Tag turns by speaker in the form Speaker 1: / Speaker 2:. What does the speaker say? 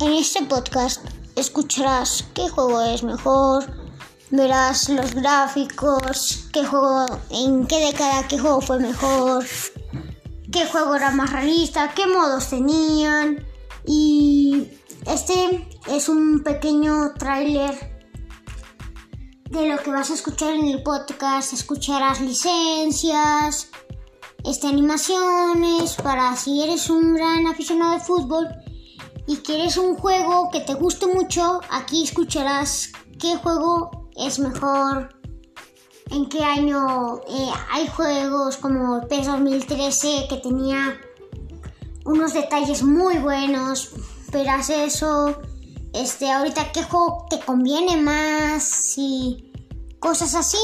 Speaker 1: En este podcast escucharás qué juego es mejor, verás los gráficos, qué juego, en qué década qué juego fue mejor, qué juego era más realista, qué modos tenían y este es un pequeño tráiler de lo que vas a escuchar en el podcast. Escucharás licencias, este, animaciones para si eres un gran aficionado de fútbol y quieres un juego que te guste mucho, aquí escucharás qué juego es mejor, en qué año eh, hay juegos como PES 2013 que tenía unos detalles muy buenos, verás eso, este, ahorita qué juego te conviene más y cosas así.